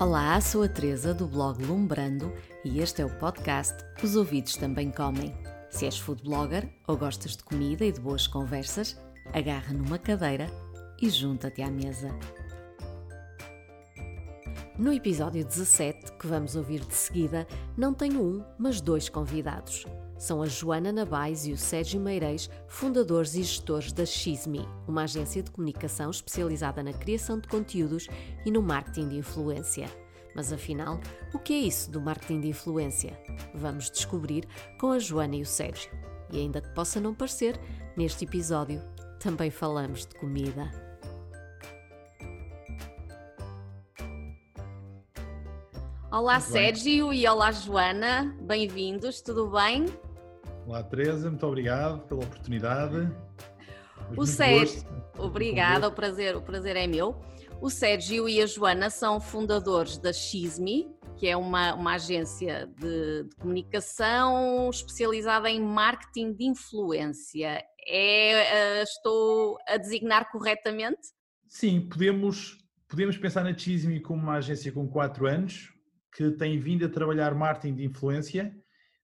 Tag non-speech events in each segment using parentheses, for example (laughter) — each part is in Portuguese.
Olá, sou a Teresa do blog Lumbrando e este é o podcast Os Ouvidos Também Comem. Se és food blogger ou gostas de comida e de boas conversas, agarra numa cadeira e junta-te à mesa. No episódio 17, que vamos ouvir de seguida, não tenho um, mas dois convidados. São a Joana Nabais e o Sérgio Meirês, fundadores e gestores da Xme, uma agência de comunicação especializada na criação de conteúdos e no marketing de influência. Mas afinal, o que é isso do marketing de influência? Vamos descobrir com a Joana e o Sérgio. E ainda que possa não parecer, neste episódio também falamos de comida. Olá Sérgio e olá Joana, bem-vindos, tudo bem? Olá, Teresa, muito obrigado pela oportunidade. O Sérgio, obrigada, o prazer, o prazer é meu. O Sérgio e a Joana são fundadores da Xme, que é uma, uma agência de, de, comunicação especializada em marketing de influência. É, uh, estou a designar corretamente? Sim, podemos, podemos pensar na Xme como uma agência com quatro anos, que tem vindo a trabalhar marketing de influência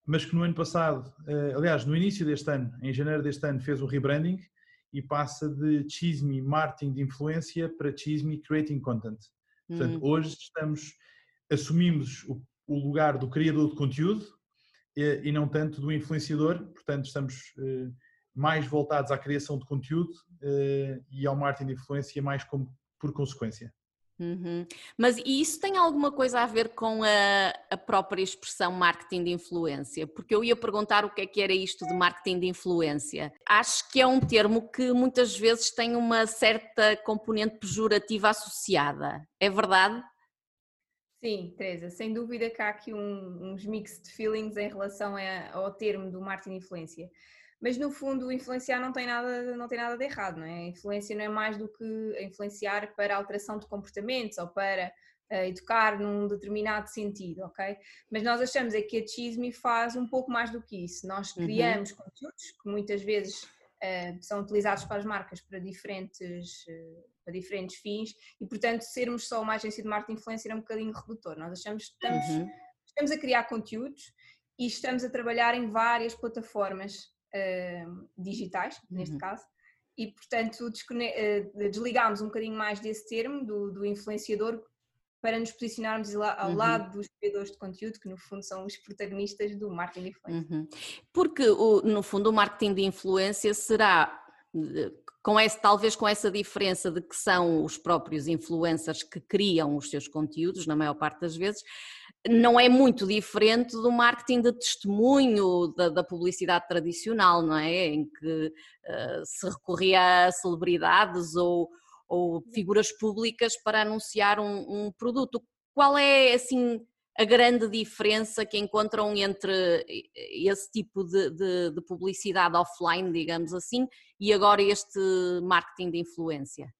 mas que no ano passado, eh, aliás, no início deste ano, em janeiro deste ano, fez o rebranding e passa de Chisme Marketing de Influência para Chisme Creating Content. Portanto, hum. hoje estamos, assumimos o, o, lugar do criador de conteúdo e, eh, e, não tanto do influenciador, portanto, estamos eh, mais voltados à criação de conteúdo e ao marketing de influência mais como, por consequência. Uhum. Mas e isso tem alguma coisa a ver com a, a, própria expressão marketing de influência? Porque eu ia perguntar o que é que era isto de marketing de influência. Acho que é um termo que muitas vezes tem uma certa componente pejorativa associada. É verdade? Sim, Teresa, sem dúvida que há aqui um, uns mixed feelings em relação a, ao termo do marketing de influência mas no fundo influenciar não tem nada, não tem nada de errado, não é? A influência não é mais do que influenciar para alteração de comportamentos ou para uh, educar num determinado sentido, ok? Mas nós achamos é que a Chisme faz um pouco mais do que isso. Nós uhum. criamos uhum. conteúdos que muitas vezes uh, são utilizados para as marcas para diferentes, uh, para diferentes fins e, portanto, sermos só uma agência de marketing influencer é um bocadinho redutor. Nós achamos que estamos, uhum. estamos a criar conteúdos e estamos a trabalhar em várias plataformas uh, digitais, neste uhum. caso, e portanto uh, desligámos um bocadinho mais desse termo do, do influenciador para nos posicionarmos ao uhum. lado dos criadores de conteúdo, que no fundo são os protagonistas do marketing de influência. Uhum. Porque no fundo o marketing de influência será com esse, talvez com essa diferença de que são os próprios influencers que criam os seus conteúdos, na maior parte das vezes, não é muito diferente do marketing de testemunho da, da publicidade tradicional, não é? Em que uh, se recorria a celebridades ou, ou, figuras públicas para anunciar um, um produto. Qual é, assim, a grande diferença que encontram entre esse tipo de, de, de, publicidade offline, digamos assim, e agora este marketing de influência?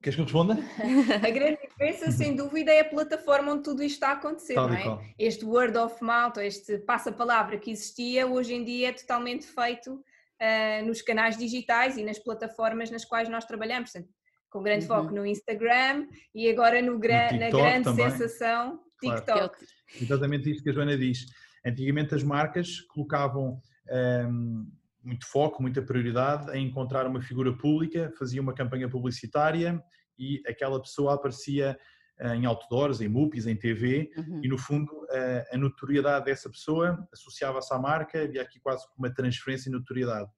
Queres que eu responda? (laughs) a grande diferença, sem dúvida, é a plataforma onde tudo isto está a acontecer, Tal não é? Este word of mouth, este passa-palavra que existia, hoje em dia é totalmente feito uh, nos canais digitais e nas plataformas nas quais nós trabalhamos, portanto, com grande uhum. foco no Instagram e agora no gra no na grande também. sensação TikTok. Claro. Exatamente isto que a Joana diz. Antigamente as marcas colocavam um, muito foco, muita prioridade em encontrar uma figura pública, fazia uma campanha publicitária e aquela pessoa aparecia uh, em outdoors, em MUPIs, em TV uhum. e no fundo uh, a notoriedade dessa pessoa associava-se à marca, havia aqui quase uma transferência de notoriedade.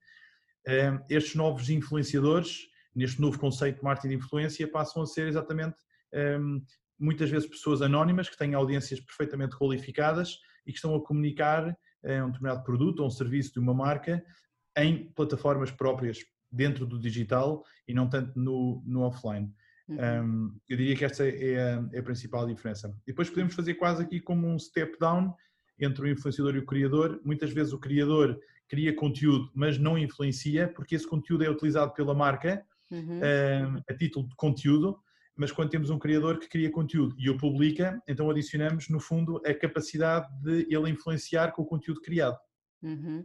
Uh, estes novos influenciadores, neste novo conceito de marketing de influência, passam a ser exatamente um, muitas vezes pessoas anónimas que têm audiências perfeitamente qualificadas e que estão a comunicar um determinado produto ou um serviço de uma marca em plataformas próprias dentro do digital e não tanto no, no offline. Uhum. Um, eu diria que esta é a, é a, principal diferença. E depois podemos fazer quase aqui como um step down entre o influenciador e o criador. Muitas vezes o criador cria conteúdo, mas não influencia, porque esse conteúdo é utilizado pela marca uhum. um, a título de conteúdo. Mas quando temos um criador que cria conteúdo e o publica, então adicionamos, no fundo, a capacidade de ele influenciar com o conteúdo criado. Uhum.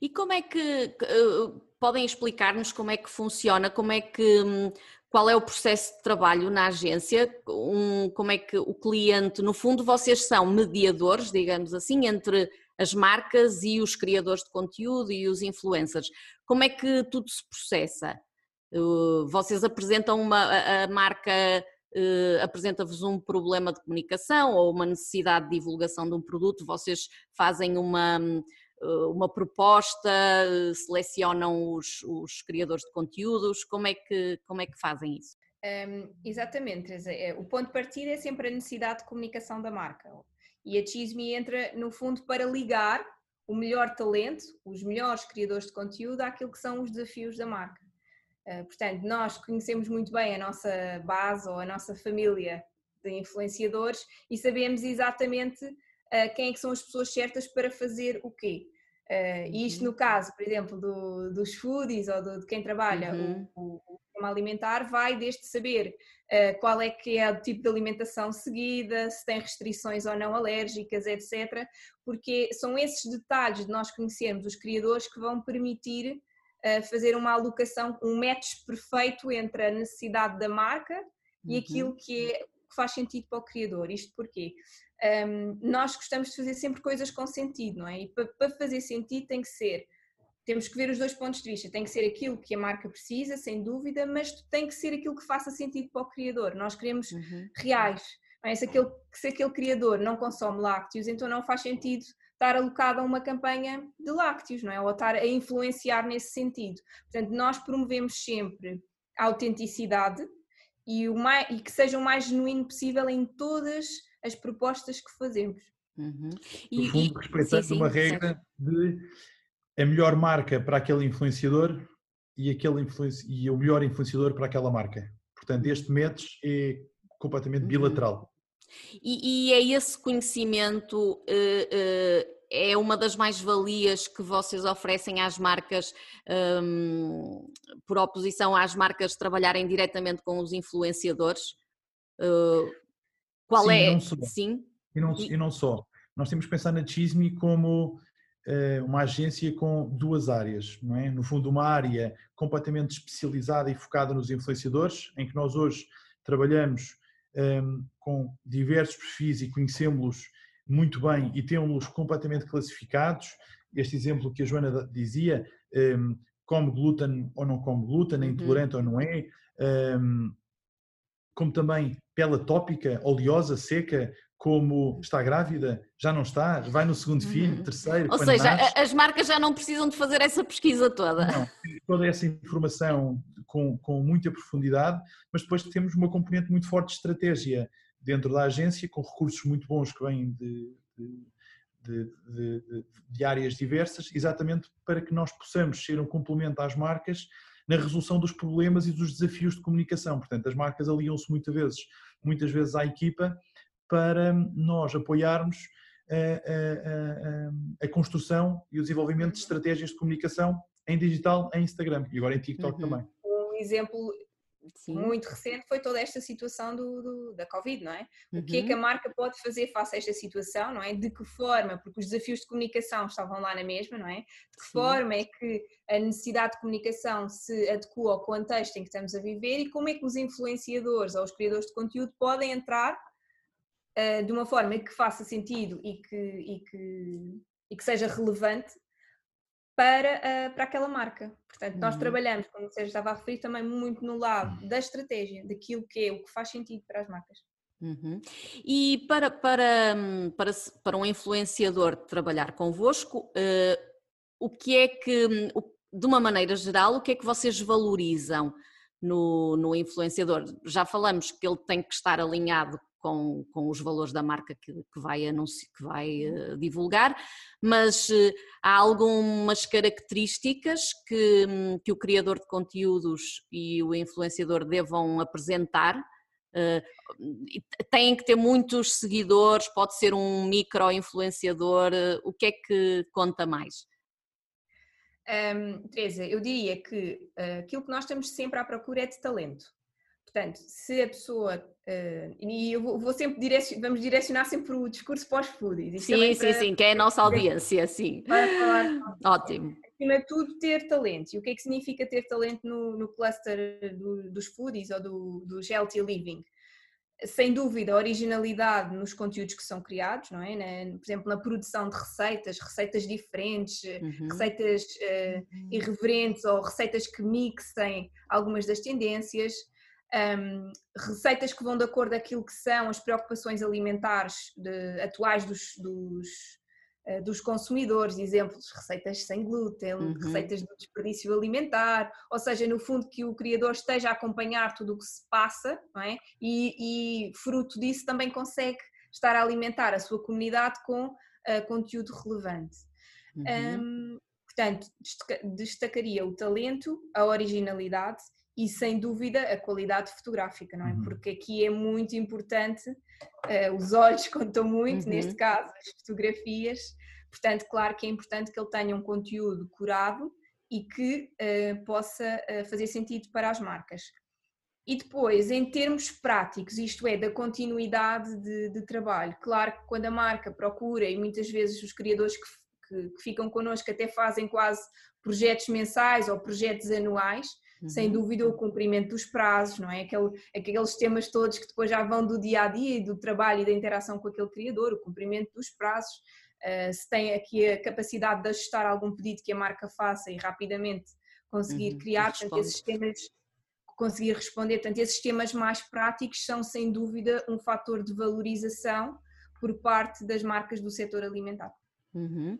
E como é que uh, podem explicar-nos como é que funciona, como é que hum, qual é o processo de trabalho na agência, um, como é que o cliente, no fundo, vocês são mediadores, digamos assim, entre as marcas e os criadores de conteúdo e os influencers. Como é que tudo se processa? Uh, vocês apresentam uma a, a marca uh, apresenta-vos um problema de comunicação ou uma necessidade de divulgação de um produto, vocês fazem uma uh, uma proposta, selecionam os, os, criadores de conteúdos, como é que, como é que fazem isso? Um, exatamente, Teresa. É, o ponto de partida é sempre a necessidade de comunicação da marca. E a Chisme entra, no fundo, para ligar o melhor talento, os melhores criadores de conteúdo, àquilo que são os desafios da marca. Uh, portanto, nós conhecemos muito bem a nossa base ou a nossa família de influenciadores e sabemos exatamente quem é que são as pessoas certas para fazer o quê. Uh, e isto uhum. no caso, por exemplo, do, dos foodies ou do, de quem trabalha uhum. o, o, sistema alimentar, vai desde saber uh, qual é que é o tipo de alimentação seguida, se tem restrições ou não alérgicas, etc. Porque são esses detalhes de nós conhecermos os criadores que vão permitir fazer uma alocação, um match perfeito entre a necessidade da marca e uhum. aquilo que, é, que faz sentido para o criador. Isto porquê? Um, nós gostamos de fazer sempre coisas com sentido, não é? E para, para fazer sentido tem que ser temos que ver os dois pontos de vista. Tem que ser aquilo que a marca precisa, sem dúvida, mas tem que ser aquilo que faça sentido para o criador. Nós queremos uhum. reais. É? Se, aquele, se aquele criador não consome lácteos, então não faz sentido estar alocado a uma campanha de lácteos, não é? Ou estar a influenciar nesse sentido. Portanto, nós promovemos sempre a autenticidade e, o mais, e que seja o mais genuíno possível em todas as propostas que fazemos. Uhum. E, no fundo, respeitando sim, sim, uma regra certo. de a melhor marca para aquele influenciador e, aquele influenci... e o melhor influenciador para aquela marca. Portanto, este match é completamente uhum. bilateral. E, e é esse conhecimento uh, uh, é uma das mais-valias que vocês oferecem às marcas, um, por oposição às marcas trabalharem diretamente com os influenciadores? Uh, qual Sim, é? Não só. Sim. E não, e não só. Nós temos que pensar na Chisme como eh, uma agência com duas áreas, não é? No fundo, uma área completamente especializada e focada nos influenciadores, em que nós hoje trabalhamos um, com diversos perfis e conhecemos-los muito bem e temos-los completamente classificados. Este exemplo que a Joana dizia, um, come glúten ou não come glúten, é intolerante uhum. ou não é, um, como também pele tópica, oleosa, seca, como está grávida, já não está, vai no segundo filho, uhum. terceiro. Ou seja, nasce. as marcas já não precisam de fazer essa pesquisa toda. Não, toda essa informação com, com muita profundidade, mas depois temos uma componente muito forte de estratégia dentro da agência, com recursos muito bons que vêm de, de, de, de áreas diversas, exatamente para que nós possamos ser um complemento às marcas na resolução dos problemas e dos desafios de comunicação. Portanto, as marcas aliam-se muitas vezes, muitas vezes à equipa para nós apoiarmos a, a, a, a, construção e o desenvolvimento de estratégias de comunicação em digital, em Instagram e agora em TikTok uhum. também. Um exemplo Sim. muito recente foi toda esta situação do, do da Covid, não é? Uhum. O que é que a uhum. marca pode fazer face a esta situação, não é? De que forma, porque os desafios de comunicação estavam lá na mesma, não é? De que Sim. forma é que a necessidade de comunicação se adequa ao contexto em que estamos a viver e como é que os influenciadores ou os criadores de conteúdo podem entrar uh, de uma forma que faça sentido e que, e que, e que seja relevante para, uh, para aquela marca. Portanto, nós uhum. trabalhamos, como você estava a referir, também muito no lado uhum. da estratégia, daquilo que é o que faz sentido para as marcas. Uhum. E para, para, para, para um influenciador trabalhar convosco, uh, o que é que, de uma maneira geral, o que é que vocês valorizam no, no influenciador? Já falamos que ele tem que estar alinhado com, com os valores da marca que, que vai, anunci, que vai uh, divulgar, mas uh, há algumas características que, um, que o criador de conteúdos e o influenciador devam apresentar. Uh, têm que ter muitos seguidores, pode ser um micro-influenciador, o que é que conta mais? Um, Teresa, eu diria que uh, aquilo que nós estamos sempre à procura é de talento. Portanto, se a pessoa, uh, e eu vou, sempre direcionar, vamos direcionar sempre o discurso pós-foodies. Sim, sim, para, sim, que é a nossa audiência, sim. Para falar. Ótimo. Acima de tudo, ter talento. E o que é que significa ter talento no, no cluster do, dos foodies ou do, do healthy living? sem dúvida, a originalidade nos conteúdos que são criados, não é? Na, por exemplo, na produção de receitas, receitas diferentes, uhum. receitas uh, irreverentes ou receitas que mixem algumas das tendências, um, receitas que vão de acordo com aquilo que são as preocupações alimentares de, atuais dos, dos eh, dos consumidores, exemplos, receitas sem glúten, uhum. receitas de desperdício alimentar, ou seja, no fundo que o criador esteja a acompanhar tudo o que se passa, é? E, e fruto disso também consegue estar a alimentar a sua comunidade com uh, conteúdo relevante. Uhum. Um, portanto, destacaria o talento, a originalidade e sem dúvida a qualidade fotográfica, não é? Uhum. Porque aqui é muito importante, uh, os olhos (laughs) contam muito, uhum. neste caso as fotografias, portanto, claro que é importante que ele tenha um conteúdo curado e que uh, possa uh, fazer sentido para as marcas. E depois, em termos práticos, isto é, da continuidade de, de trabalho, claro que quando a marca procura, e muitas vezes os criadores que, que, que ficam connosco até fazem quase projetos mensais ou projetos anuais, sem uhum. dúvida o cumprimento dos prazos, não é? Aquele, aqueles temas todos que depois já vão do dia a dia e do trabalho e da interação com aquele criador, o cumprimento dos prazos, uh, se tem aqui a capacidade de ajustar algum pedido que a marca faça e rapidamente conseguir uhum, criar, portanto, esses temas conseguir responder, portanto, esses temas mais práticos são sem dúvida um fator de valorização por parte das marcas do setor alimentar. Uhum.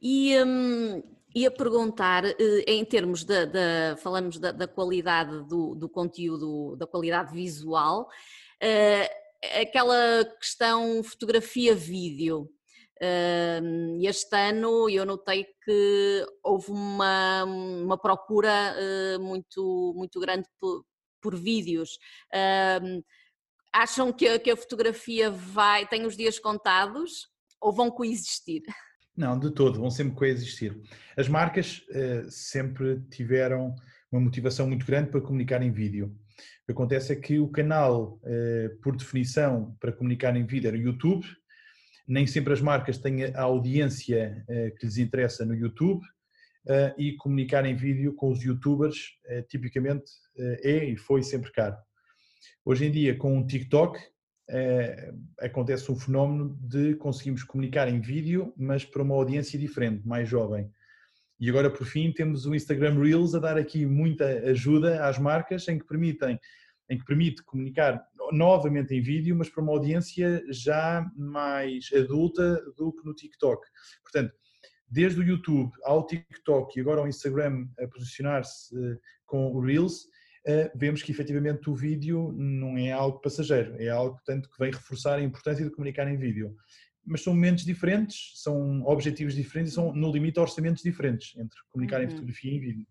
E um, ia perguntar, eh, em termos da, falamos da, da qualidade do, do, conteúdo, da qualidade visual, uh, aquela questão fotografia-vídeo. Uh, este ano eu notei que houve uma, uma procura muito, muito grande por, por vídeos. Acham que a, que a fotografia vai, tem os dias contados ou vão coexistir? Não, de todo, vão sempre coexistir. As marcas uh, sempre tiveram uma motivação muito grande para comunicar em vídeo. O que acontece é que o canal, uh, por definição, para comunicar em vídeo era o YouTube. Nem sempre as marcas têm a audiência uh, que lhes interessa no YouTube e comunicar em vídeo com os youtubers tipicamente é e foi sempre caro. Hoje em dia, com o TikTok, acontece um fenómeno de conseguimos comunicar em vídeo, mas para uma audiência diferente, mais jovem. E agora, por fim, temos o Instagram Reels a dar aqui muita ajuda às marcas, em que permitem, em que permite comunicar novamente em vídeo, mas para uma audiência já mais adulta do que no TikTok. Portanto, desde o YouTube ao TikTok e agora ao Instagram a posicionar-se eh, com o Reels, vemos que efetivamente o vídeo não é algo passageiro, é algo portanto, que vem reforçar a importância de comunicar em vídeo. Mas são momentos diferentes, são objetivos diferentes e são, no limite, orçamentos diferentes entre comunicar uhum. em fotografia e em vídeo.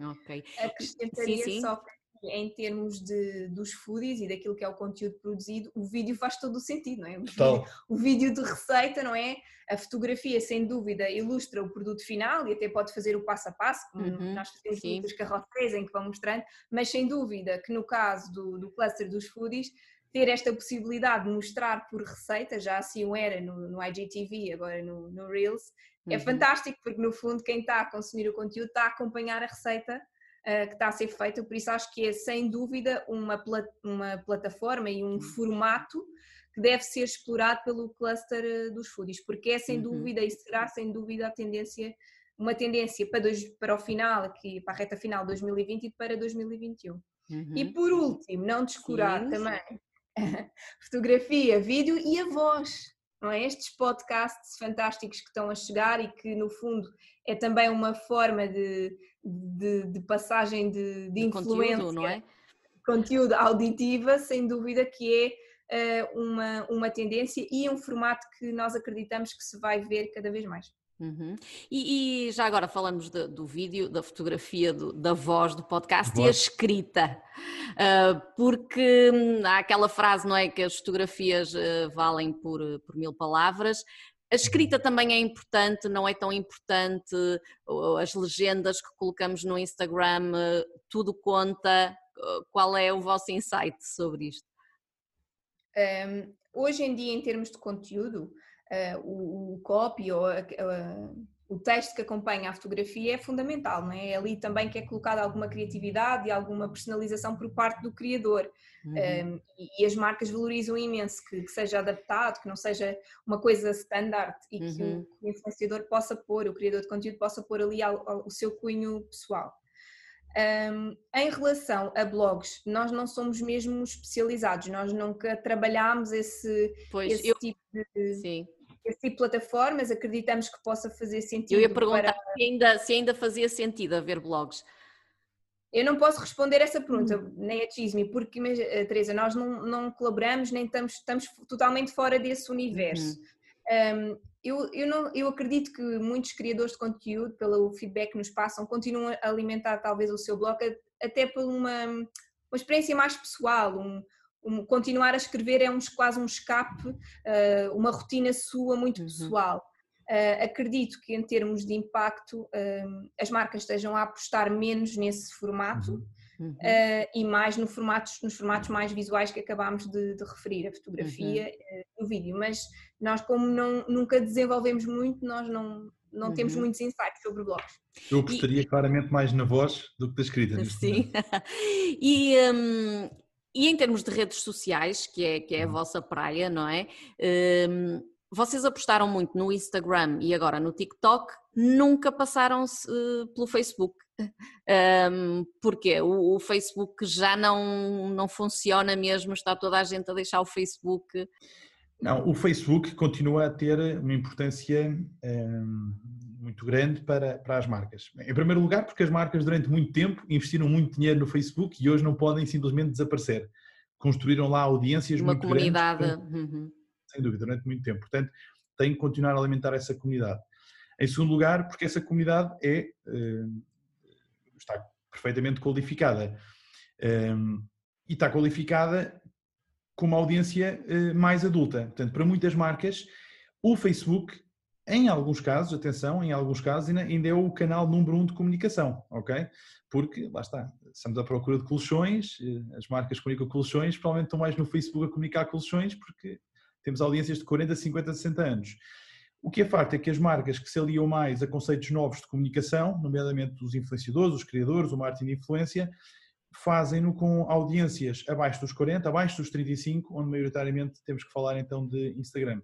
Ok. Acrescentaria sim, sim. só que em termos de, dos foodies e daquilo que é o conteúdo produzido, o vídeo faz todo o sentido, não é? O vídeo, o vídeo, de receita, não é? A fotografia, sem dúvida, ilustra o produto final e até pode fazer o passo a passo, como uhum, nós fazemos muitas carroças em que vão mostrando, mas sem dúvida que no caso do, do cluster dos foodies, ter esta possibilidade de mostrar por receita, já assim o era no, no IGTV, agora no, no Reels, é uhum. é fantástico porque no fundo quem está a consumir o conteúdo está a acompanhar a receita uh, que está a ser feita, por isso acho que é sem dúvida uma, plat uma plataforma e um formato que deve ser explorado pelo cluster eh, dos foodies, porque é sem uhum. dúvida e será sem dúvida a tendência, uma tendência para, dois, para o final, para a reta final de 2020 e para 2021. Uhum. E por último, não descurar Sim. também (laughs) fotografia, vídeo e a voz. Não é? Estes podcasts fantásticos que estão a chegar e que, no fundo, é também uma forma de, de, de passagem de, de, de influência, conteúdo, não é? conteúdo auditiva, sem dúvida que é uh, uma, uma tendência e um formato que nós acreditamos que se vai ver cada vez mais. Uhum. E, e, já agora falamos de, do vídeo, da fotografia, do, da voz do podcast voz. e a escrita, uh, porque hum, há aquela frase, não é, que as fotografias uh, valem por, por mil palavras, a escrita também é importante, não é tão importante as legendas que colocamos no Instagram, tudo conta, qual é o vosso insight sobre isto? Um, hoje em dia, em termos de conteúdo, uh, o, o, copy ou a, a, o texto que acompanha a fotografia é fundamental, não é? é ali também que é colocada alguma criatividade e alguma personalização por parte do criador. Uhum. Um, e, e, as marcas valorizam imenso que, que, seja adaptado, que não seja uma coisa standard e que o, o, influenciador possa pôr, o criador de conteúdo possa pôr ali ao, ao, o seu cunho pessoal. Um, em relação a blogs, nós não somos mesmo especializados, nós nunca trabalhámos esse, pois, esse eu, tipo de. Sim. Esse tipo plataformas, acreditamos que possa fazer sentido. Eu ia perguntar para... se, ainda, se ainda fazia sentido haver blogs. Eu não posso responder essa pergunta, hum. nem a Chisme, porque, mas, eh, Teresa, nós não, não colaboramos, nem estamos, estamos totalmente fora desse universo. Hum. Um, eu, eu, não, eu acredito que muitos criadores de conteúdo, pelo feedback que nos passam, continuam a alimentar talvez o seu blog até por uma, uma experiência mais pessoal, um, um, continuar a escrever é um, quase um escape, uh, uma rotina sua muito uhum. pessoal. Uh, acredito que em termos de impacto uh, as marcas estejam a apostar menos nesse formato uhum. Uhum. Uh, e mais no formatos, nos formatos mais visuais que acabámos de, de referir, a fotografia uhum. e o vídeo. Mas nós, como não, nunca desenvolvemos muito, nós não, não uhum. temos muitos insights sobre blogs. Eu gostaria e, claramente mais na voz do que da escrita. Sim. (laughs) e, um, e em termos de redes sociais, que é, que é a uhum. vossa praia, não é? Um, vocês apostaram muito no Instagram e agora no TikTok, nunca passaram-se uh, pelo Facebook. (laughs) Um, porque o, o, Facebook já não, não funciona mesmo, está toda a gente a deixar o Facebook. Não, o Facebook continua a ter uma importância um, muito grande para, para as marcas. Em primeiro lugar, porque as marcas durante muito tempo investiram muito dinheiro no Facebook e hoje não podem simplesmente desaparecer. Construíram lá audiências uma muito comunidade. grandes. Portanto, uhum. Sem dúvida, durante muito tempo. Portanto, tem que continuar a alimentar essa comunidade. Em segundo lugar, porque essa comunidade é, hum, está perfeitamente qualificada. Um, e está qualificada com uma audiência uh, mais adulta. Portanto, para muitas marcas, o Facebook, em alguns casos, atenção, em alguns casos ainda, é o canal número um de comunicação, ok? Porque, lá está, estamos à procura de colchões, eh, as marcas comunicam colchões provavelmente estão mais no Facebook a comunicar colchões porque temos audiências de 40, 50, 60 anos. O que é facto é que as marcas que se aliam mais a conceitos novos de comunicação, nomeadamente os influenciadores, os criadores, o marketing de influência, fazem-no com audiências abaixo dos 40, abaixo dos 35, onde maioritariamente temos que falar então de Instagram.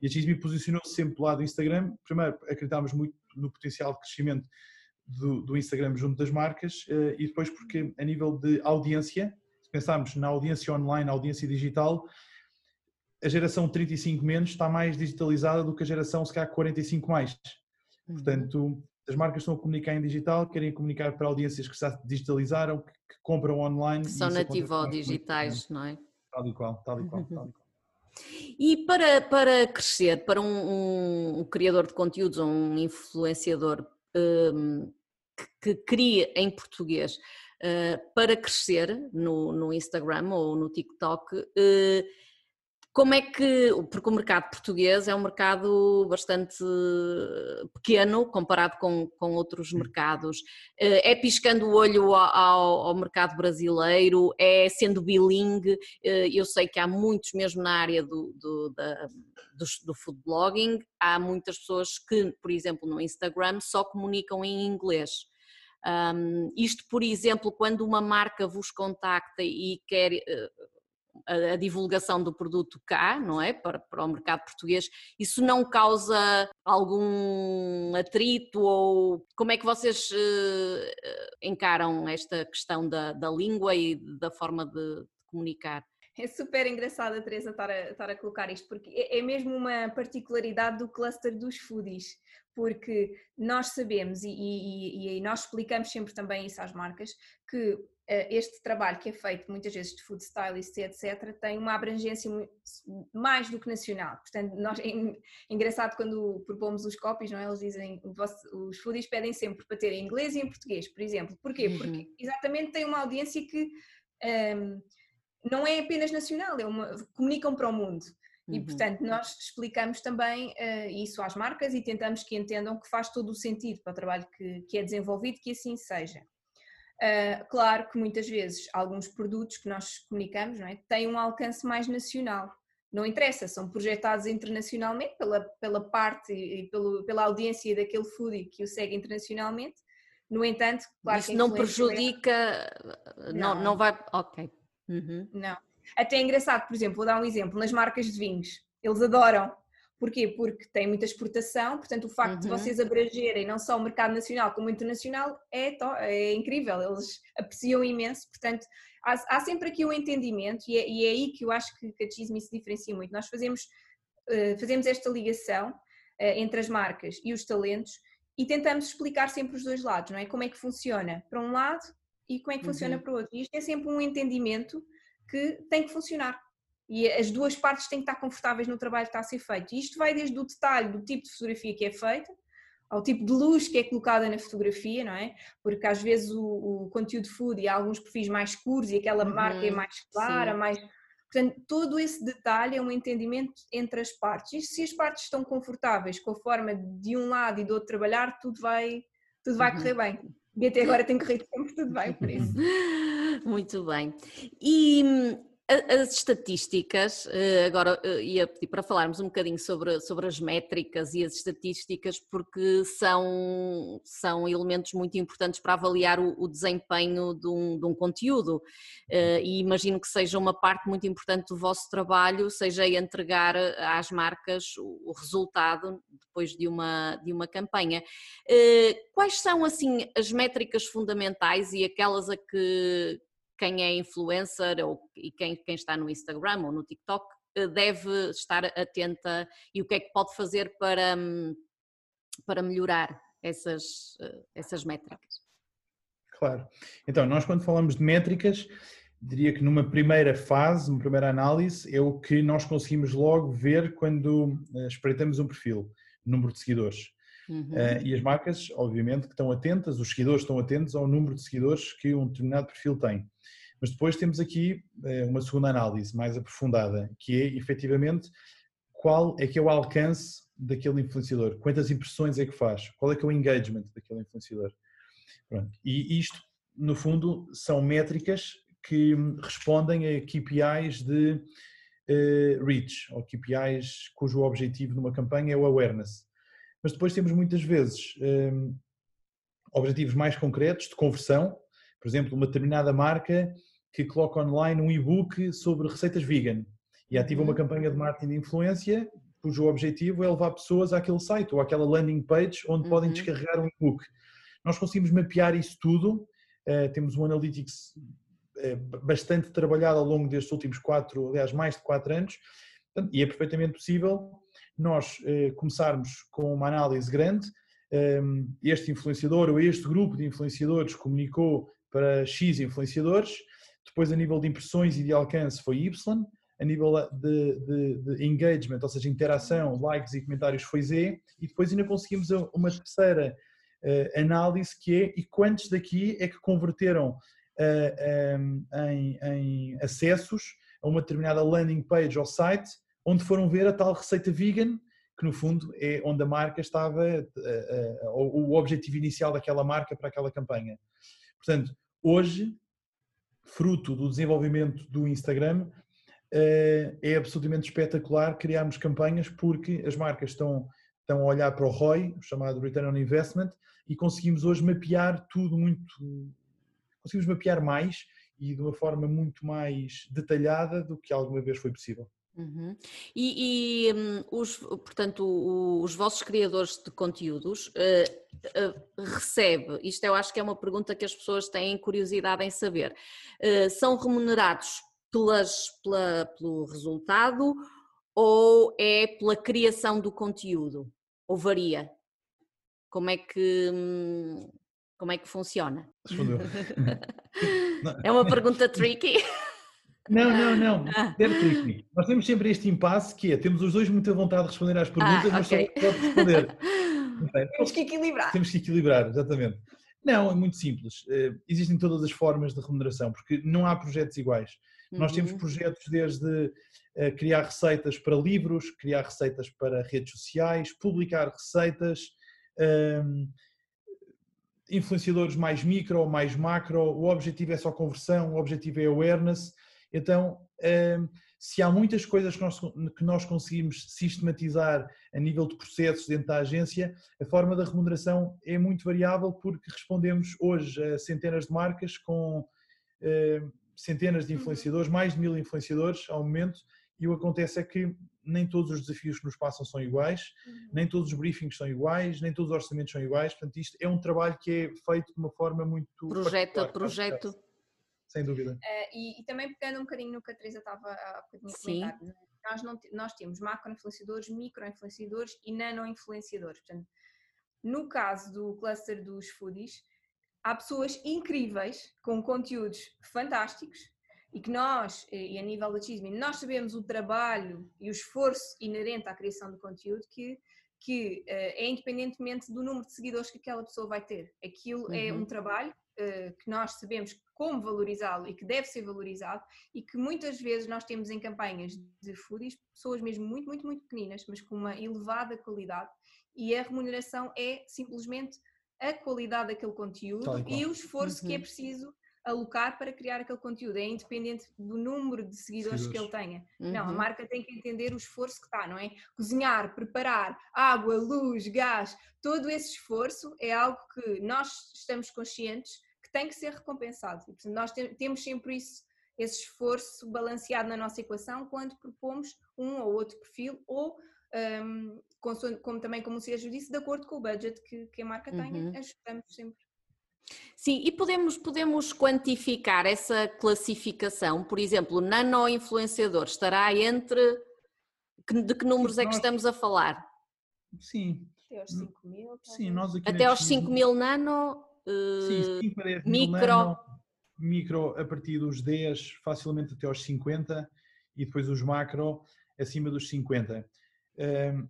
E a XMI posicionou-se sempre do lado do Instagram. Primeiro, acreditámos muito no potencial de crescimento do, do, Instagram junto das marcas eh, e depois porque a nível de audiência, se pensarmos na audiência online, na audiência digital, a geração 35 menos está mais digitalizada do que a geração se calhar 45 mais. Uhum. Portanto, as marcas estão a comunicar em digital, querem comunicar para audiências que já digitalizaram, que, que compram online. Que são nativo digitais, não é? Tal e qual, tal e qual, (laughs) tal e qual. E para, para crescer, para um, um, um criador de conteúdos ou um influenciador um, que, que cria em português, uh, para crescer no, no Instagram ou no TikTok, uh, como é que, porque o mercado português é um mercado bastante pequeno comparado com, com outros mercados, eh, é piscando o olho ao, ao mercado brasileiro, é sendo bilingue, eh, eu sei que há muitos mesmo na área do, do, da, do, do food blogging, há muitas pessoas que, por exemplo, no Instagram só comunicam em inglês. Um, isto, por exemplo, quando uma marca vos contacta e quer eh, a, divulgação do produto cá, não é? Para, para o mercado português, isso não causa algum atrito ou como é que vocês uh, encaram esta questão da, da língua e da forma de comunicar? É super engraçado a Teresa estar a, estar a colocar isto, porque é, é mesmo uma particularidade do cluster dos foodies, porque nós sabemos e, e, e, nós explicamos sempre também isso às marcas, que eh, este trabalho que é feito muitas vezes de food stylist etc tem uma abrangência mais do que nacional portanto nós (laughs) é engraçado quando propomos os copies não é? eles dizem os foodies pedem sempre para ter em inglês e em português por exemplo porquê uhum. porque exatamente tem uma audiência que um, ehm, não é apenas nacional é uma comunicam para o mundo e, uhum. portanto, nós explicamos também uh, isso às marcas e tentamos que entendam que faz todo o sentido para o trabalho que, que é desenvolvido, que assim seja. Uh, claro que muitas vezes alguns produtos que nós comunicamos é, têm um alcance mais nacional. Não interessa, são projetados internacionalmente pela, pela parte e pelo, pela audiência daquele foodie que o segue internacionalmente. No entanto, claro Isso não prejudica, não. não, não vai. Ok. Uhum. Não. Até é engraçado, por exemplo, vou dar um exemplo: nas marcas de vinhos, eles adoram Porquê? Porque tem muita exportação, portanto o facto uhum. de vocês abrangerem não só o mercado nacional como o internacional é, é incrível, eles apreciam imenso, portanto há, há, sempre aqui um entendimento e é, e é, aí que eu acho que, que a Chisme se diferencia muito. Nós fazemos, uh, fazemos esta ligação uh, entre as marcas e os talentos e tentamos explicar sempre os dois lados, não é? Como é que funciona para um lado e como é que funciona uhum. para o outro. E isto é sempre um entendimento que tem que funcionar e as duas partes têm que estar confortáveis no trabalho que está a ser feito. E isto vai desde o detalhe do tipo de fotografia que é feita, ao tipo de luz que é colocada na fotografia, não é? Porque às vezes o, o conteúdo food e há alguns perfis mais escuros e aquela uhum, marca é mais clara, sim. mais. Portanto, todo esse detalhe é um entendimento entre as partes. E se as partes estão confortáveis com a forma de um lado e do outro trabalhar, tudo vai, tudo vai uhum. correr bem. E até agora tem corrido sempre tudo bem por isso. (laughs) Muito bem. E hum, as estatísticas, eh, agora eh, ia pedir para falarmos um bocadinho sobre, sobre as métricas e as estatísticas, porque são, são elementos muito importantes para avaliar o, o desempenho de um, de um, conteúdo. Eh, e imagino que seja uma parte muito importante do vosso trabalho, seja entregar às marcas o, resultado depois de uma, de uma campanha. Quais são, assim, as métricas fundamentais e aquelas a que quem é influencer ou, e quem, quem está no Instagram ou no TikTok eh, deve estar atenta e o que é que pode fazer para, hum, para melhorar essas, eh, essas métricas? Claro. Então, nós quando falamos de métricas, diria que numa primeira fase, uma primeira análise, é o que nós conseguimos logo ver quando eh, espreitamos um perfil, número de seguidores. Uhum. Uh, e as marcas, obviamente, que estão atentas, os seguidores estão atentos ao número de seguidores que um determinado perfil tem. Mas depois temos aqui uh, uma segunda análise mais aprofundada, que é efetivamente qual é que é o alcance daquele influenciador, quantas impressões é que faz, qual é que é o engagement daquele influenciador. Pronto. E isto, no fundo, são métricas que respondem a KPIs de uh, reach, ou KPIs cujo objetivo numa campanha é o awareness mas depois temos muitas vezes um, objetivos mais concretos de conversão, por exemplo, uma determinada marca que coloca online um e-book sobre receitas vegan e ativa uma uhum. campanha de marketing de influência cujo objetivo é levar pessoas àquele site ou àquela landing page onde uhum. podem descarregar um e-book. Nós conseguimos mapear isso tudo, uh, temos um analytics uh, bastante trabalhado ao longo destes últimos quatro, aliás, mais de quatro anos, e é perfeitamente possível nós eh, começarmos com uma análise grande, ehm, este influenciador ou este grupo de influenciadores comunicou para X influenciadores, depois a nível de impressões e de alcance foi Y, a nível de, de, de, engagement, ou seja, interação, likes e comentários foi Z, e depois ainda conseguimos uma terceira uh, análise que é e quantos daqui é que converteram um, em, em, acessos a uma determinada landing page ou site onde foram ver a tal receita vegan, que no fundo é onde a marca estava, eh, eh, o objetivo inicial daquela marca para aquela campanha. Portanto, hoje, fruto do desenvolvimento do Instagram, eh, é absolutamente espetacular criarmos campanhas porque as marcas estão, estão a olhar para o ROI, o chamado Return on Investment, e conseguimos hoje mapear tudo muito, conseguimos mapear mais e de uma forma muito mais detalhada do que alguma vez foi possível. Uhum. E, e um, os, portanto, os vossos criadores de conteúdos uh, uh, recebe, isto eu acho que é uma pergunta que as pessoas têm curiosidade em saber, uh, são remunerados pelas, pela, pelo resultado ou é pela criação do conteúdo? Ou varia? Como é que, hum, como é que funciona? (laughs) (laughs) é uma pergunta tricky. Não, não, não. Ah. Nós temos sempre este impasse que é, temos os dois muita vontade de responder às perguntas, ah, okay. mas só pode responder. (laughs) temos que equilibrar. Temos que equilibrar, exatamente. Não, é muito simples. Eh, existem todas as formas de remuneração, porque não há projetos iguais. Uhum. Nós temos uhum. projetos desde eh, criar receitas para livros, criar receitas para redes sociais, publicar receitas, ehm, influenciadores mais micro, mais macro, o objetivo é só conversão, o objetivo é awareness. Então, ehm, se há muitas coisas que nós, que nós conseguimos sistematizar a nível de processos dentro da agência, a forma da remuneração é muito variável porque respondemos hoje a centenas de marcas com ehm, centenas de uhum. influenciadores, mais de mil influenciadores ao momento, e o que acontece é que nem todos os desafios que nos passam são iguais, uhum. nem todos os briefings são iguais, nem todos os orçamentos são iguais, portanto isto é um trabalho que é feito de uma forma muito... Projeto a projeto. Sem dúvida. Uh, e, e, também pegando um bocadinho no que a Teresa estava a bocadinho a comentar, Sim. nós, não, nós temos macro-influenciadores, micro-influenciadores e nano-influenciadores, portanto, no caso do cluster dos foodies, há pessoas incríveis com conteúdos fantásticos e que nós, e a nível da Chisme, nós sabemos o trabalho e o esforço inerente à criação de conteúdo que, que uh, é independentemente do número de seguidores que aquela pessoa vai ter. Aquilo é uhum. é um trabalho uh, que nós sabemos como valorizá-lo e que deve ser valorizado e que muitas vezes nós temos em campanhas de foodies pessoas mesmo muito, muito, muito pequeninas, mas com uma elevada qualidade e a remuneração é simplesmente a qualidade daquele conteúdo e o esforço uhum. que é uhum. preciso alocar para criar aquele conteúdo, é independente do número de seguidores, seguidores. que ele tenha. Uhum. Não, a uhum. marca tem que entender o esforço que está, não é? Cozinhar, preparar, água, luz, gás, todo esse esforço é algo que nós estamos conscientes tem que ser recompensado. E, portanto, nós temos sempre isso, esse esforço balanceado na nossa equação quando propomos um ou outro perfil ou um, como, como, também como o Sérgio disse, de acordo com o budget que, que a marca uhum. tenha, ajustamos sempre. Sim, e podemos, podemos quantificar essa classificação, por exemplo, nano-influenciador estará entre de que números Sim, é que estamos a falar? Sim. Até aos 5 mil. Sim, nós aqui Até aos 5 mil nano, uh, Sim, 5 a 10 micro. Nano, micro a partir dos 10, facilmente até aos 50 e depois os macro acima dos 50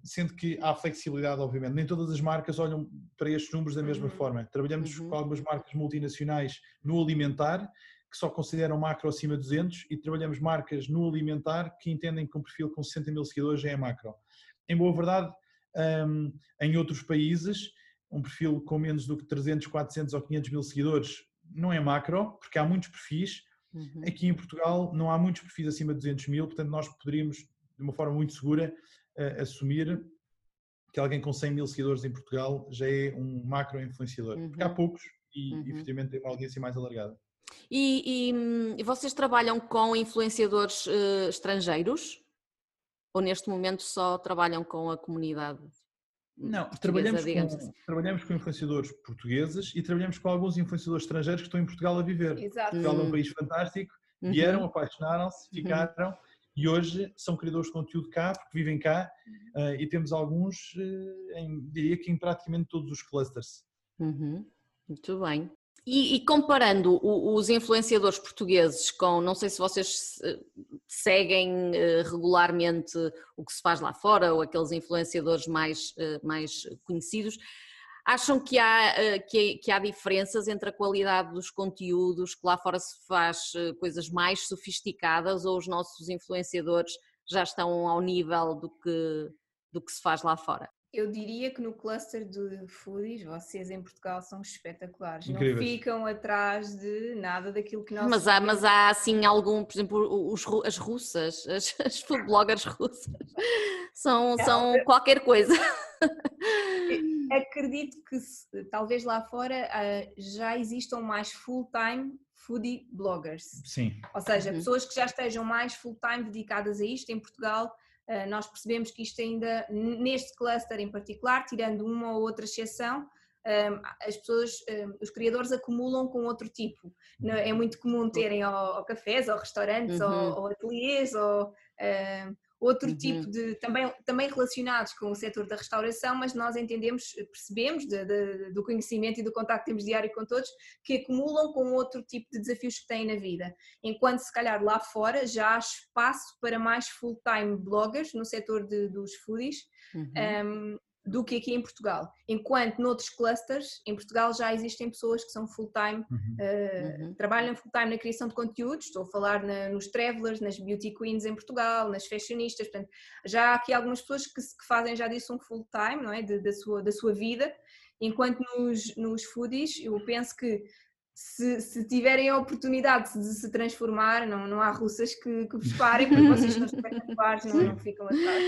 sendo que há flexibilidade, obviamente. Nem todas as marcas olham para estes números da mesma uhum. forma. Trabalhamos uhum. com algumas marcas multinacionais no alimentar, que só consideram macro acima de 200, e trabalhamos marcas no alimentar que entendem que um perfil com 60 mil seguidores já é macro. Em boa verdade, um, em outros países, um perfil com menos do que 300, 400 ou 500 mil seguidores não é macro, porque há muitos perfis. Uhum. Aqui em Portugal não há muitos perfis acima de 200 mil, portanto nós poderíamos, de uma forma muito segura, assumir que alguém com 100 mil seguidores em Portugal já é um macro influenciador, uhum. porque há uhum. poucos e uhum. efetivamente tem uma audiência mais alargada. E, e, e vocês trabalham com influenciadores uh, estrangeiros? Ou neste momento só trabalham com a comunidade? Não, trabalhamos com, assim. trabalhamos com influenciadores portugueses e trabalhamos com alguns influenciadores estrangeiros que estão em Portugal a viver. Exato. Portugal é um país fantástico, uhum. vieram, apaixonaram-se, uhum. ficaram uhum e hoje são criadores de conteúdo cá, porque vivem cá, uh, e temos alguns, uh, em, diria que em praticamente todos os clusters. Uhum. Muito bem. E, e comparando os influenciadores portugueses com, não sei se vocês eh, seguem regularmente o que se faz lá fora, ou aqueles influenciadores mais, mais conhecidos, Acham que há, eh, que, que há diferenças entre a qualidade dos conteúdos, que lá fora se faz eh, coisas mais sofisticadas ou os nossos influenciadores já estão ao nível do que, do que se faz lá fora? Eu diria que no cluster de foodies, vocês em Portugal são espetaculares. Incríveis. Não ficam atrás de nada daquilo que nós. Mas há, mas há assim algum, por exemplo, os, as russas, as, (laughs) as food bloggers russas, são, são qualquer coisa. (laughs) acredito que talvez lá fora uh, já existam mais full-time foodie bloggers. Sim. Ou seja, uhum. pessoas que já estejam mais full-time dedicadas a isto. Em Portugal, nós percebemos que isto ainda, neste cluster em particular, tirando uma ou outra exceção, um, as pessoas, um, os criadores acumulam com outro tipo. É muito comum terem ou, cafés, ou restaurantes, uhum. ou, ou ateliês, ou um, outro uhum. tipo de também, também relacionados com o setor da restauração, mas nós entendemos, percebemos de, de, do conhecimento e do contacto que temos diário com todos, que acumulam com outro tipo de desafios que têm na vida. Enquanto se calhar lá fora já há espaço para mais full-time bloggers no setor de, dos foodies, uhum. um, do que aqui em Portugal. Enquanto noutros clusters, em Portugal já existem pessoas que são full-time, uhum. uh, uhum. trabalham full-time na criação de conteúdos, estou a falar na, nos travelers, nas beauty queens em Portugal, nas fashionistas, portanto, já há aqui algumas pessoas que, que fazem já disso um full-time, não é, de, da, sua, da sua vida, Enquanto nos, nos foodies, eu penso que se, se, tiverem a oportunidade de se transformar, não, não há russas que, que vos parem, (laughs) porque vocês são espetaculares, não, não ficam atrás.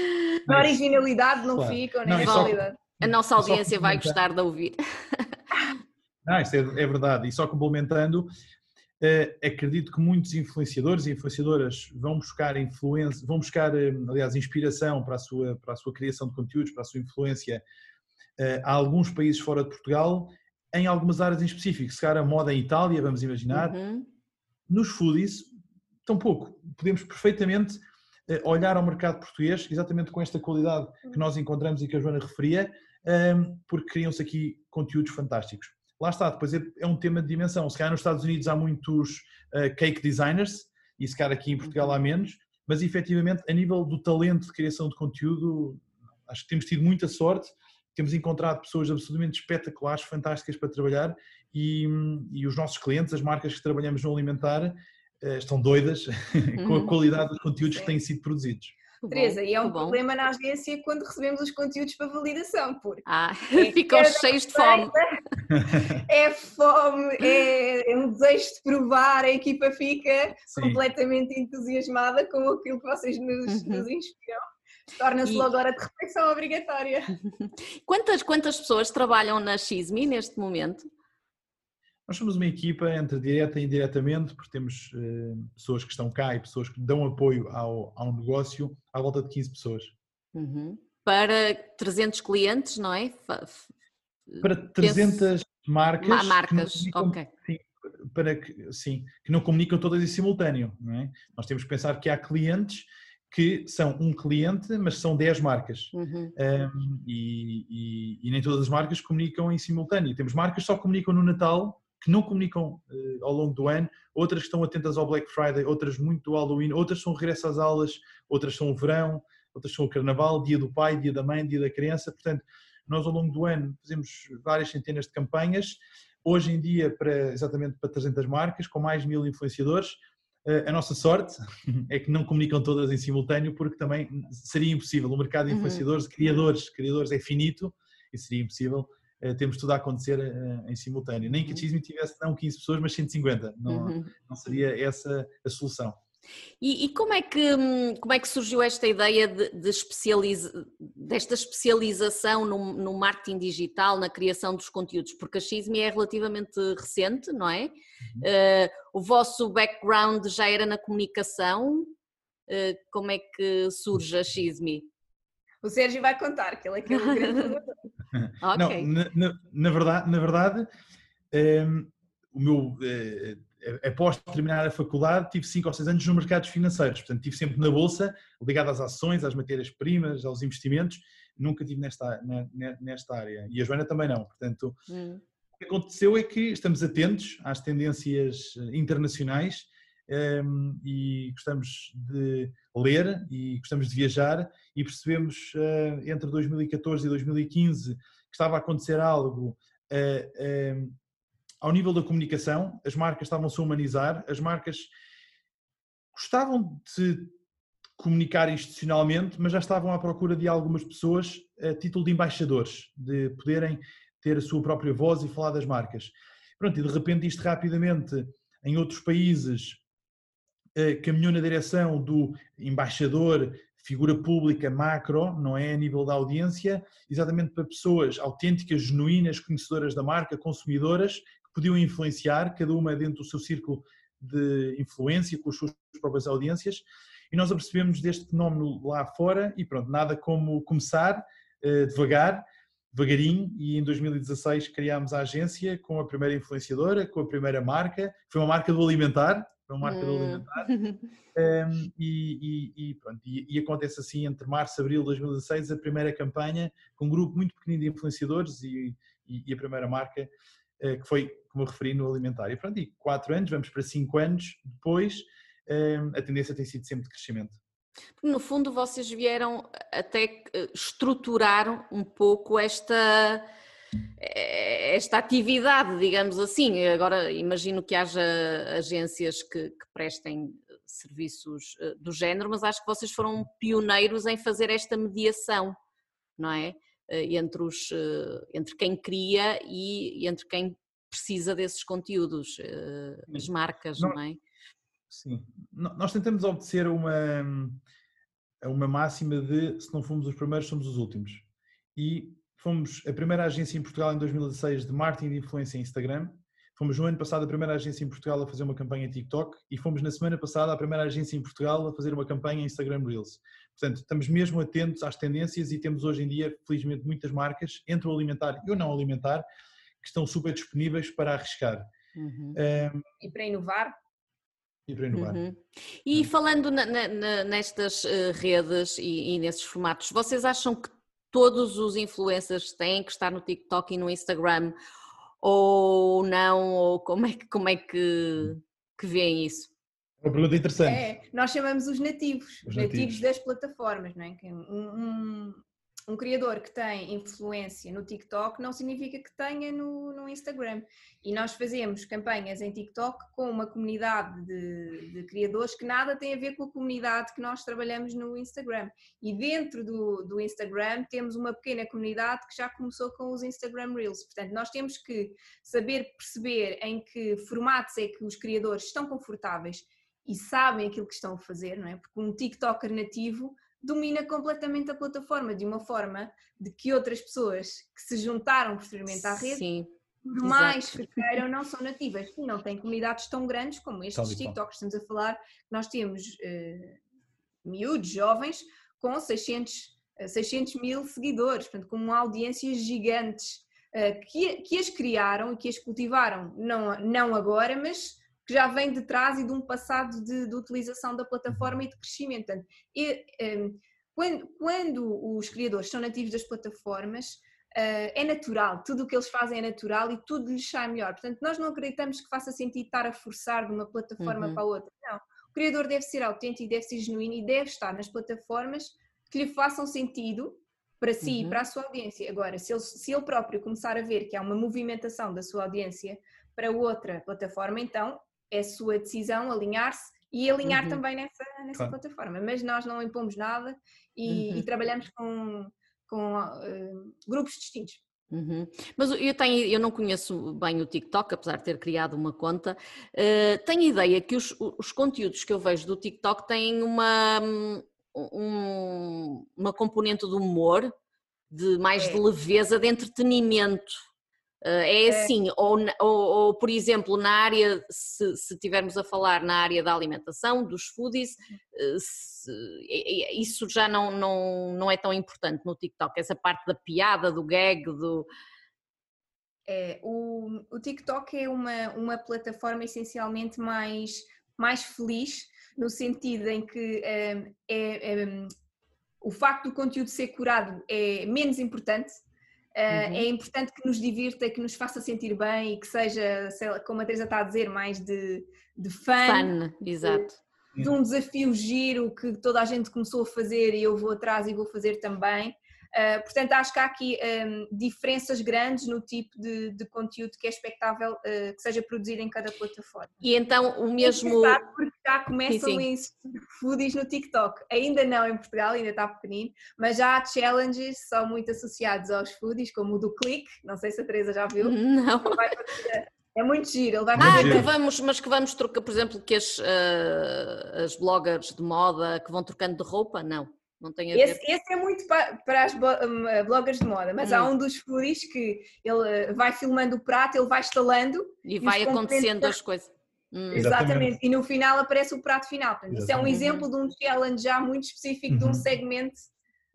Na originalidade não claro. ficam, nem na qualidade. A nossa audiência vai gostar de ouvir. (laughs) Não, isso é, é verdade. E só complementando, Uh, acredito que muitos influenciadores e influenciadoras vão buscar influência, vão buscar, uh, aliás, inspiração para a, sua, para a sua criação de conteúdos, para a sua influência uh, a alguns países fora de Portugal, em algumas áreas em específico. Se calhar a moda em Itália, vamos imaginar. Uhum. Nos foodies, tão pouco. Podemos perfeitamente olhar ao mercado português, exatamente com esta qualidade que nós encontramos e que a Joana referia, porque criam-se aqui conteúdos fantásticos lá está, depois é, é, um tema de dimensão. Se calhar nos Estados Unidos há muitos uh, cake designers, e se calhar aqui em Portugal há uhum. menos, mas efetivamente a nível do talento de criação de conteúdo, acho que temos tido muita sorte, temos encontrado pessoas absolutamente espetaculares, fantásticas para trabalhar e, e os nossos clientes, as marcas que trabalhamos no alimentar, uh, estão doidas (laughs) com a uhum. qualidade dos conteúdos que têm sido produzidos. Teresa, e é um problema na agência quando recebemos os conteúdos para validação, porque ah, (laughs) é ficam cheios de fome. (laughs) É fome, é, é, um desejo de provar, a equipa fica Sim. completamente entusiasmada com aquilo que vocês nos, uhum. nos inspiram. Torna-se e... logo hora de reflexão obrigatória. (laughs) Quantas, quantas pessoas trabalham na XMI neste momento? Nós somos uma equipa entre direta e indiretamente, porque temos uh, pessoas que estão cá e pessoas que dão apoio ao, ao negócio, à volta de 15 pessoas. Uhum. Para 300 clientes, não é? Para 300 Penso... marcas. marcas, ok. Sim, para que, sim, que não comunicam todas em simultâneo. Não é? Nós temos que pensar que há clientes que são um cliente, mas são 10 marcas. Uhum. Um, e, e, e, nem todas as marcas comunicam em simultâneo. Temos marcas que só comunicam no Natal que não comunicam uh, ao longo do ano, outras que estão atentas ao Black Friday, outras muito do Halloween, outras são regresso às aulas, outras são o verão, outras são o Carnaval, Dia do Pai, Dia da Mãe, Dia da Criança. Portanto, nós ao longo do ano fazemos várias centenas de campanhas, hoje em dia para, exatamente para 300 marcas, com mais de mil influenciadores. A nossa sorte (laughs) é que não comunicam todas em simultâneo, porque também seria impossível. O mercado de uhum. influenciadores, uhum. criadores, criadores é finito e seria impossível eh, temos tudo a acontecer eh, em simultâneo. Nem que a uhum. Chisme tivesse não 15 pessoas, mas 150. Não, uhum. não seria essa a solução. E, e, como, é que, hum, como é que surgiu esta ideia de, de especializa, desta especialização no, no, marketing digital, na criação dos conteúdos? Porque a Xisme é relativamente recente, não é? Uhum. Uh, o vosso background já era na comunicação. Uh, como é que surge a Xisme? O Sérgio vai contar, que ele é que é o grande (laughs) okay. Não, na, na, na, verdade, na verdade um, ehm, o meu, uh, após terminar a faculdade, tive 5 ou 6 anos nos mercados financeiros, portanto estive sempre na bolsa, ligado às ações, às matérias-primas, aos investimentos, nunca estive nesta, nesta área. E a Joana também não, portanto... Hum. O que aconteceu é que estamos atentos às tendências internacionais um, ehm, e gostamos de ler e gostamos de viajar e percebemos uh, entre 2014 e 2015 que estava a acontecer algo uh, uh, ao nível da comunicação, as marcas estavam-se a humanizar, as marcas gostavam de comunicar institucionalmente, mas já estavam à procura de algumas pessoas a título de embaixadores, de poderem ter a sua própria voz e falar das marcas. Pronto, e de repente isto rapidamente em outros países caminhou na direção do embaixador, figura pública macro, não é? A nível da audiência, exatamente para pessoas autênticas, genuínas, conhecedoras da marca, consumidoras, podiam influenciar, cada uma dentro do seu círculo de influência, com as suas próprias audiências. E nós apercebemos deste fenómeno lá fora e pronto, nada como começar uh, devagar, devagarinho, e em 2016 criámos a agência com a primeira influenciadora, com a primeira marca, foi uma marca do alimentar, para uma marca hum. alimentar. Um, e, e, e, pronto, e, e, acontece assim entre março e abril de 2016 a primeira campanha com um grupo muito pequenino de influenciadores e, a primeira marca que foi, como eu referi, no alimentar. E pronto, e quatro anos, vamos para cinco anos depois, um, a tendência tem sido sempre de crescimento. No fundo, vocês vieram até eh, estruturar um pouco esta esta atividade, digamos assim. Agora imagino que haja agências que, que, prestem serviços eh, do género, mas acho que vocês foram pioneiros em fazer esta mediação, não é? Entre, os, entre quem cria e, entre quem precisa desses conteúdos, as marcas, não, não é? Sim, nós tentamos obedecer uma, uma máxima de se não fomos os primeiros, somos os últimos. E fomos a primeira agência em Portugal em 2016 de marketing de influência em Instagram. Fomos no ano passado a primeira agência em Portugal a fazer uma campanha TikTok e fomos na semana passada a primeira agência em Portugal a fazer uma campanha Instagram Reels. Portanto, estamos mesmo atentos às tendências e temos hoje em dia, felizmente, muitas marcas, entre o alimentar e o não alimentar, que estão super disponíveis para arriscar. Uhum. Um, e para inovar? E para inovar. Uhum. E falando na, na, nestas uh, redes e, e nesses formatos, vocês acham que todos os influencers têm que estar no TikTok e no Instagram ou não? Ou como é que, como é que, que veem isso? Uma pergunta interessante. É, nós chamamos os nativos, os nativos, nativos das plataformas, não é? é um, um, um criador que tem influência no TikTok não significa que tenha no, no Instagram. E nós fazemos campanhas em TikTok com uma comunidade de, de, criadores que nada tem a ver com a comunidade que nós trabalhamos no Instagram. E dentro do, do Instagram temos uma pequena comunidade que já começou com os Instagram Reels. Portanto, nós temos que saber perceber em que formatos é que os criadores estão confortáveis e sabem aquilo que estão a fazer, não é? Porque um TikToker nativo domina completamente a plataforma de uma forma de que outras pessoas que se juntaram posteriormente à rede, Sim, por mais que queiram, não são nativas e não têm comunidades tão grandes como estes TikToks. Estamos a falar, nós temos uh, miúdos, jovens, com 600, 600 eh, mil seguidores, portanto, com uma audiência gigantes, uh, que, que as criaram e que as cultivaram, não, não agora, mas que já vem de trás e de um passado de, de utilização da plataforma e de crescimento. Portanto, e, um, quando, quando, os criadores são nativos das plataformas, uh, é natural, tudo o que eles fazem é natural e tudo lhes sai melhor. Portanto, nós não acreditamos que faça sentido estar a forçar de uma plataforma uhum. para a outra. Não. O criador deve ser autêntico, deve ser genuíno e deve estar nas plataformas que lhe façam sentido para si uhum. e para a sua audiência. Agora, se ele, se ele próprio começar a ver que há uma movimentação da sua audiência para outra plataforma, então é sua decisão alinhar-se e alinhar uhum. também nessa, nessa claro. plataforma. Mas nós não impomos nada e, uhum. e trabalhamos com, com uh, grupos distintos. Uhum. Mas eu, tenho, eu não conheço bem o TikTok, apesar de ter criado uma conta. Uh, tenho ideia que os, os conteúdos que eu vejo do TikTok têm uma, um, uma componente de humor, de mais é. de leveza, de entretenimento. Eh, é assim, ou, ou, ou, por exemplo, na área, se, se tivermos a falar na área da alimentação, dos foodies, eh, se, isso já não, não, não é tão importante no TikTok, essa parte da piada, do gag, do... É, o, o TikTok é uma, uma plataforma essencialmente mais, mais feliz, no sentido em que é, é, o facto do conteúdo ser curado é menos importante, uhum. É importante que nos divirta, que nos faça sentir bem e que seja, como a Teresa está a dizer, mais de, de fã. Fun, exato. De, de, um desafio giro que toda a gente começou a fazer e eu vou atrás e vou fazer também. Uh, portanto, acho que há aqui um, diferenças grandes no tipo de, de conteúdo que é expectável uh, que seja produzido em cada plataforma. E então o mesmo. Porque já começam sim, sim. a foodies no TikTok. Ainda não em Portugal, ainda está pequenino, mas já há challenges são muito associados aos foodies, como o do Click. Não sei se a Teresa já viu. Não. É muito giro, ele vai Ah, que vamos, mas que vamos trocar, por exemplo, que as, uh, as bloggers de moda que vão trocando de roupa, não. Não tem a ver. Esse, esse é muito para, para as hum, eh, bloggers de moda, mas hum. há um dos foodies que ele eh, vai filmando o prato, ele vai estalando e, e vai acontecendo as coisas. Hum. Exatamente. Exatamente. e no final aparece o prato final. Portanto, isso é um exemplo de um challenge já muito específico uhum. de um uhum. segmento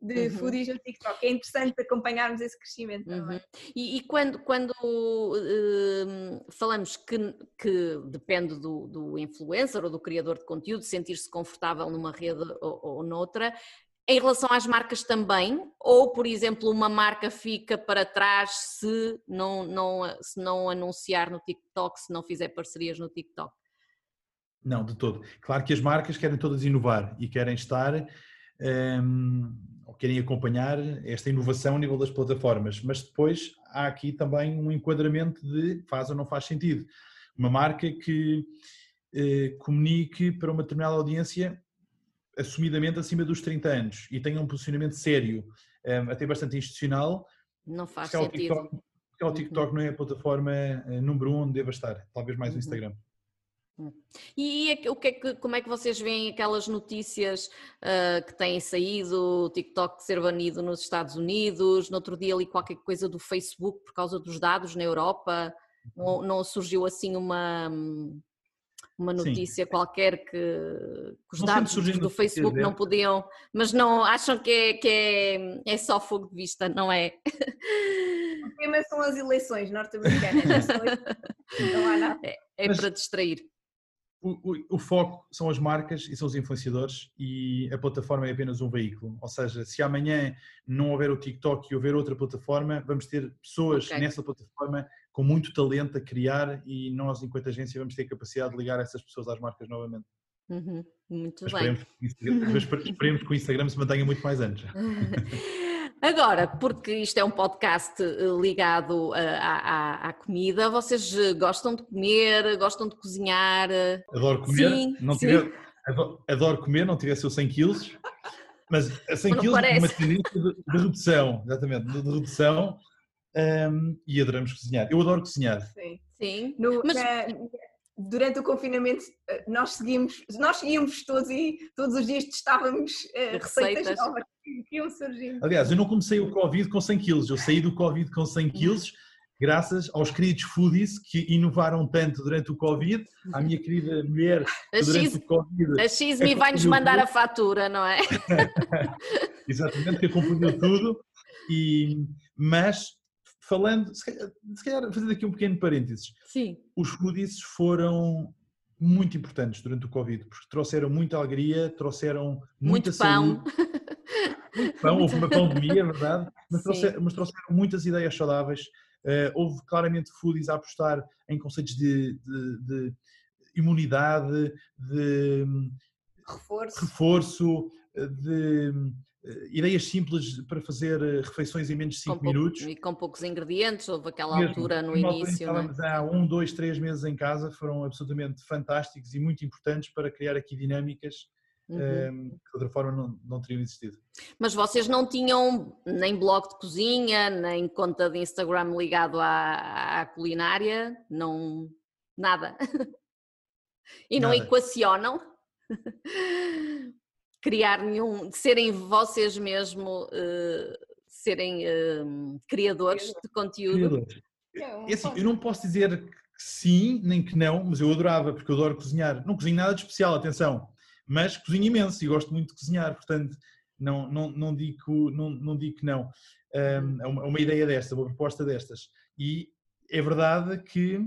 de uhum. foodies no TikTok. É interessante acompanharmos esse crescimento uhum. também. E, e, quando, quando uh, falamos que, que depende do, do, influencer ou do criador de conteúdo sentir-se confortável numa rede ou, ou noutra, em relação às marcas também, ou por exemplo, uma marca fica para trás se não, não, se não anunciar no TikTok, se não fizer parcerias no TikTok? Não, de todo. Claro que as marcas querem todas inovar e querem estar um, ehm, ou querem acompanhar esta inovação a nível das plataformas, mas depois há aqui também um enquadramento de faz ou não faz sentido. Uma marca que eh, comunique para uma determinada audiência assumidamente acima dos 30 anos e tenha um posicionamento sério um, até bastante institucional. Não faz porque sentido. TikTok, porque o TikTok uhum. não é a plataforma uh, número um onde deva estar, talvez mais o uhum. Instagram. Hum. E o que é que, como é que vocês veem aquelas notícias uh, que têm saído, o TikTok ser banido nos Estados Unidos, no outro dia ali qualquer coisa do Facebook por causa dos dados na Europa, não, não surgiu assim uma, uma notícia Sim. qualquer que, que os não dados do Facebook não podiam, mas não acham que é, que é, é só fogo de vista, não é? O tema são as eleições norte-americanas, não há nada. É, é mas... para distrair o, o, o, foco são as marcas e são os influenciadores e a plataforma é apenas um veículo. Ou seja, se amanhã não houver o TikTok e houver outra plataforma, vamos ter pessoas okay. nessa plataforma com muito talento a criar e nós, enquanto agência, vamos ter capacidade de ligar essas pessoas às marcas novamente. Uhum, muito mas bem. Esperemos, esperemos que o Instagram se mantenha muito mais anos. (laughs) Agora, porque isto é um podcast eh, ligado eh, à, à, à, comida, vocês eh, gostam de comer, gostam de cozinhar? Adoro comer, sim, não sim. Tiver, adoro, comer, não tivesse eu 100 quilos, mas a 100 quilos é uma tendência de, de, redução, exatamente, de, de redução um, e adoramos cozinhar. Eu adoro cozinhar. Sim, sim. No, mas... Na, durante o confinamento nós seguimos, nós seguíamos todos e todos os dias testávamos uh, receitas, receitas novas que iam surgindo. Aliás, eu não comecei o Covid com 100 quilos, eu saí do Covid com 100 quilos graças aos queridos foodies que inovaram tanto durante o Covid, à minha querida mulher que durante X, o Covid... A Xme vai-nos mandar tudo. a fatura, não é? (laughs) Exatamente, que acompanhou tudo, e, mas falando, se calhar, se calhar fazer aqui um pequeno parênteses, Sim. os foodies foram muito importantes durante o Covid, porque trouxeram muita alegria, trouxeram muita muito saúde. Pão. (laughs) Muito pão, houve uma pandemia, é verdade, mas trouxeram, mas trouxeram, muitas ideias saudáveis. Uh, houve claramente foodies a apostar em conceitos de, de, de imunidade, de reforço, reforço de uh, ideias simples para fazer eh, refeições em menos de 5 minutos. E com poucos ingredientes, houve aquela Mesmo, altura no início. Estávamos é? há um, dois, três meses em casa, foram absolutamente fantásticos e muito importantes para criar aqui dinâmicas uhum. que de outra forma não, não teriam existido. Mas vocês não tinham nem blog de cozinha, nem conta de Instagram ligado à, à culinária, não nada. (laughs) e não nada. equacionam (laughs) criar nenhum, serem vocês mesmo uh, serem uh, criadores de conteúdo. Criadores. É assim, eu não posso dizer que sim, nem que não, mas eu adorava, porque eu adoro cozinhar. Não cozinho nada de especial, atenção mas cozinho imenso e gosto muito de cozinhar, portanto não, não, não, digo, não, não digo que não. Um, é uma, uma ideia desta, uma proposta destas. E é verdade que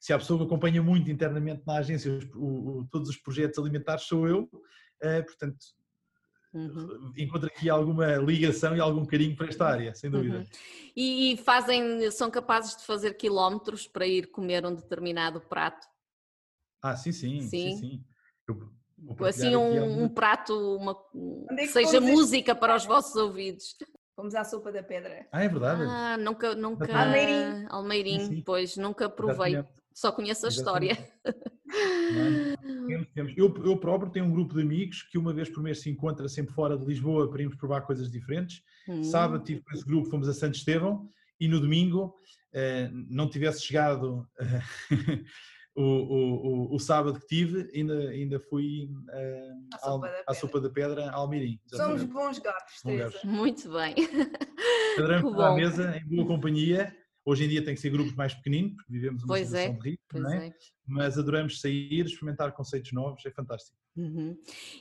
se há pessoa que acompanha muito internamente na agência o, o, todos os projetos alimentares sou eu, uh, portanto uhum. encontro aqui alguma ligação e algum carinho para esta área, sem dúvida. Uhum. E fazem, são capazes de fazer quilómetros para ir comer um determinado prato? Ah, sim, sim, sim, sim. sim. Eu, assim um, um, prato, uma, é que seja música para os vossos ouvidos. Fomos à sopa da pedra. Ah, é verdade. Ah, nunca, nunca. Almeirim. Almeirim, sim, sim. pois, nunca provei. Exatamente. Só conheço a Exatamente. história. Eu, eu próprio tenho um grupo de amigos que uma vez por mês se encontra sempre fora de Lisboa para irmos provar coisas diferentes. Hum. Sábado tive com esse grupo, fomos a Santo Estevão e no domingo eh, não tivesse chegado (laughs) o, o, o, sábado que tive, ainda, ainda fui uh, à, sopa à, sopa da Pedra a Almirim. Somos bons gatos, Muito bem. (laughs) Estar à mesa em boa companhia. Hoje em dia tem que ser grupos mais pequeninos, porque vivemos uma pois situação é, de ritmo, não é? é? Mas adoramos sair, experimentar conceitos novos, é fantástico. Uhum.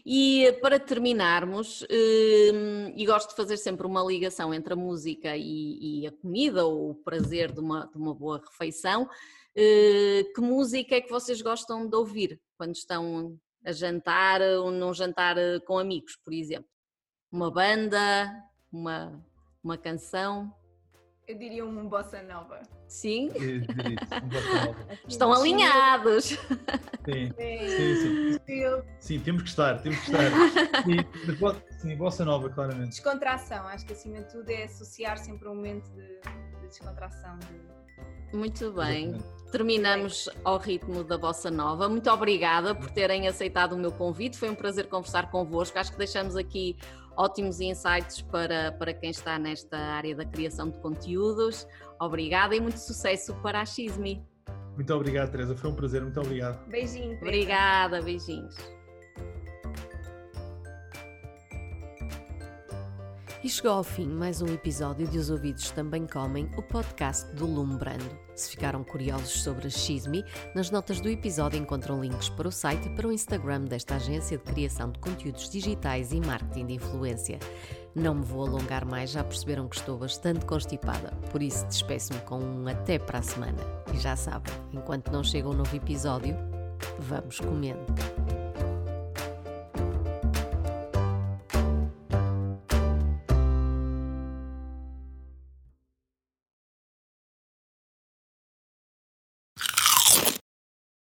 E para terminarmos, hum, e gosto de fazer sempre uma ligação entre a música e, e a comida, ou o prazer de uma, de uma boa refeição, eh, que música é que vocês gostam de ouvir quando estão a jantar ou num jantar eh, com amigos, por exemplo? Uma banda, uma, uma canção? Eu diria um bossa nova. Sim? Diria, um bossa nova. (laughs) Estão alinhados. Sim, sim, sim. Sim, sim temos que estar, temos que estar. Sim, sim, bossa nova, claramente. Descontração, acho que acima de tudo é associar sempre um momento de, de descontração. De... Muito bem. Exatamente terminamos ao ritmo da Bossa Nova. Muito obrigada por terem aceitado o meu convite. Foi um prazer conversar convosco. Acho que deixamos aqui ótimos insights para, para quem está nesta área da criação de conteúdos. Obrigada e muito sucesso para a Xismi. Muito obrigado, Teresa. Foi um prazer. Muito obrigado. Beijinho. Teresa. Obrigada, beijinhos. E chegou ao fim mais um episódio de Os Ouvidos Também Comem, o podcast do Lumbrando. Se ficaram curiosos sobre a Xismi, nas notas do episódio encontram links para o site e para o Instagram desta agência de criação de conteúdos digitais e marketing de influência. Não me vou alongar mais, já perceberam que estou bastante constipada, por isso despeço-me com um até para a semana. E já sabem, enquanto não chega um novo episódio, vamos comendo.